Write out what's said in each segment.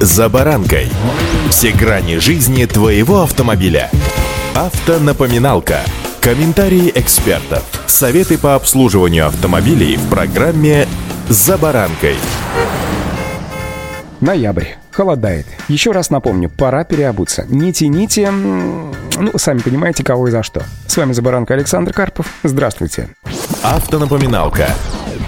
«За баранкой». Все грани жизни твоего автомобиля. Автонапоминалка. Комментарии экспертов. Советы по обслуживанию автомобилей в программе «За баранкой». Ноябрь. Холодает. Еще раз напомню, пора переобуться. Не тяните, ну, сами понимаете, кого и за что. С вами «За баранкой» Александр Карпов. Здравствуйте. Автонапоминалка.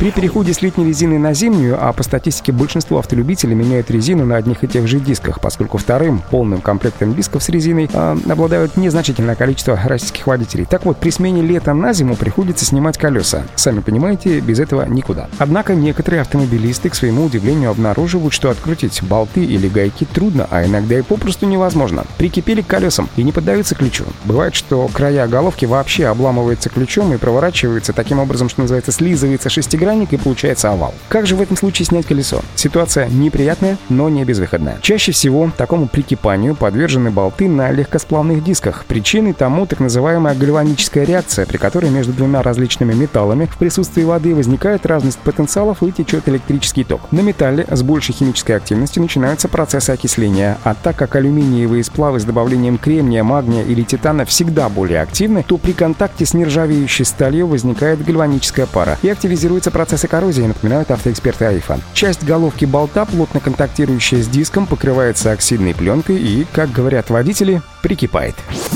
При переходе с летней резины на зимнюю, а по статистике большинство автолюбителей меняют резину на одних и тех же дисках, поскольку вторым полным комплектом дисков с резиной э, обладают незначительное количество российских водителей. Так вот, при смене лета на зиму приходится снимать колеса. Сами понимаете, без этого никуда. Однако некоторые автомобилисты, к своему удивлению, обнаруживают, что открутить болты или гайки трудно, а иногда и попросту невозможно. Прикипели к колесам и не поддаются ключу. Бывает, что края головки вообще обламываются ключом и проворачиваются таким образом, что называется, слизывается шестигранник шестигранник и получается овал. Как же в этом случае снять колесо? Ситуация неприятная, но не безвыходная. Чаще всего такому прикипанию подвержены болты на легкосплавных дисках. Причиной тому так называемая гальваническая реакция, при которой между двумя различными металлами в присутствии воды возникает разность потенциалов и течет электрический ток. На металле с большей химической активностью начинаются процессы окисления, а так как алюминиевые сплавы с добавлением кремния, магния или титана всегда более активны, то при контакте с нержавеющей сталью возникает гальваническая пара и активизируется процессы коррозии, напоминают автоэксперты Айфа. Часть головки болта, плотно контактирующая с диском, покрывается оксидной пленкой и, как говорят водители, прикипает.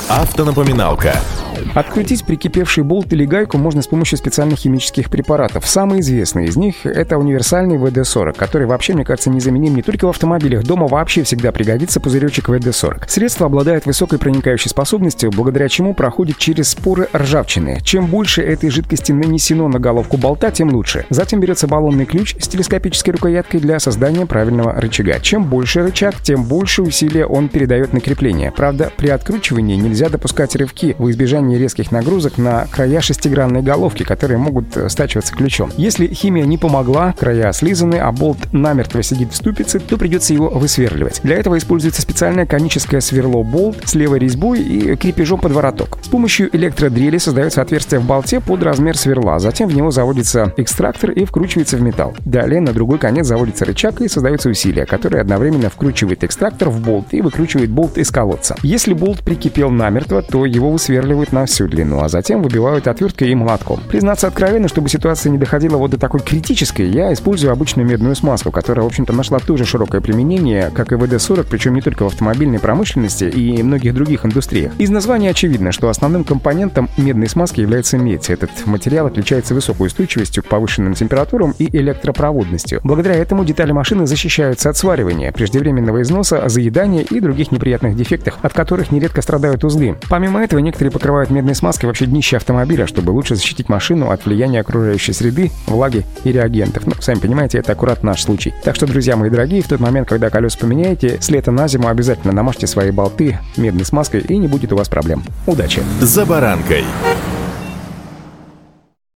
Автонапоминалка. Открутить прикипевший болт или гайку можно с помощью специальных химических препаратов. Самый известный из них — это универсальный ВД-40, который вообще, мне кажется, незаменим не только в автомобилях. Дома вообще всегда пригодится пузыречек ВД-40. Средство обладает высокой проникающей способностью, благодаря чему проходит через споры ржавчины. Чем больше этой жидкости нанесено на головку болта, тем лучше. Затем берется баллонный ключ с телескопической рукояткой для создания правильного рычага. Чем больше рычаг, тем больше усилия он передает на крепление. Правда, при откручивании нельзя допускать рывки в избежание резких нагрузок на края шестигранной головки, которые могут э, стачиваться ключом. Если химия не помогла, края слизаны, а болт намертво сидит в ступице, то придется его высверливать. Для этого используется специальное коническое сверло-болт с левой резьбой и крепежом под вороток. С помощью электродрели создается отверстие в болте под размер сверла, затем в него заводится экстрактор и вкручивается в металл. Далее на другой конец заводится рычаг и создается усилие, которое одновременно вкручивает экстрактор в болт и выкручивает болт из колодца. Если болт прикипел намертво, то его высверливают на всю длину, а затем выбивают отверткой и молотком. Признаться откровенно, чтобы ситуация не доходила вот до такой критической, я использую обычную медную смазку, которая, в общем-то, нашла тоже широкое применение, как и ВД-40, причем не только в автомобильной промышленности и многих других индустриях. Из названия очевидно, что основным компонентом медной смазки является медь. Этот материал отличается высокой устойчивостью к повышенным температурам и электропроводностью. Благодаря этому детали машины защищаются от сваривания, преждевременного износа, заедания и других неприятных дефектов, от которых нередко страдают узлы. Помимо этого, некоторые покрывают медной смазкой вообще днище автомобиля, чтобы лучше защитить машину от влияния окружающей среды, влаги и реагентов. Ну, сами понимаете, это аккурат наш случай. Так что, друзья мои дорогие, в тот момент, когда колеса поменяете, с лета на зиму обязательно намажьте свои болты медной смазкой и не будет у вас проблем. Удачи! За баранкой.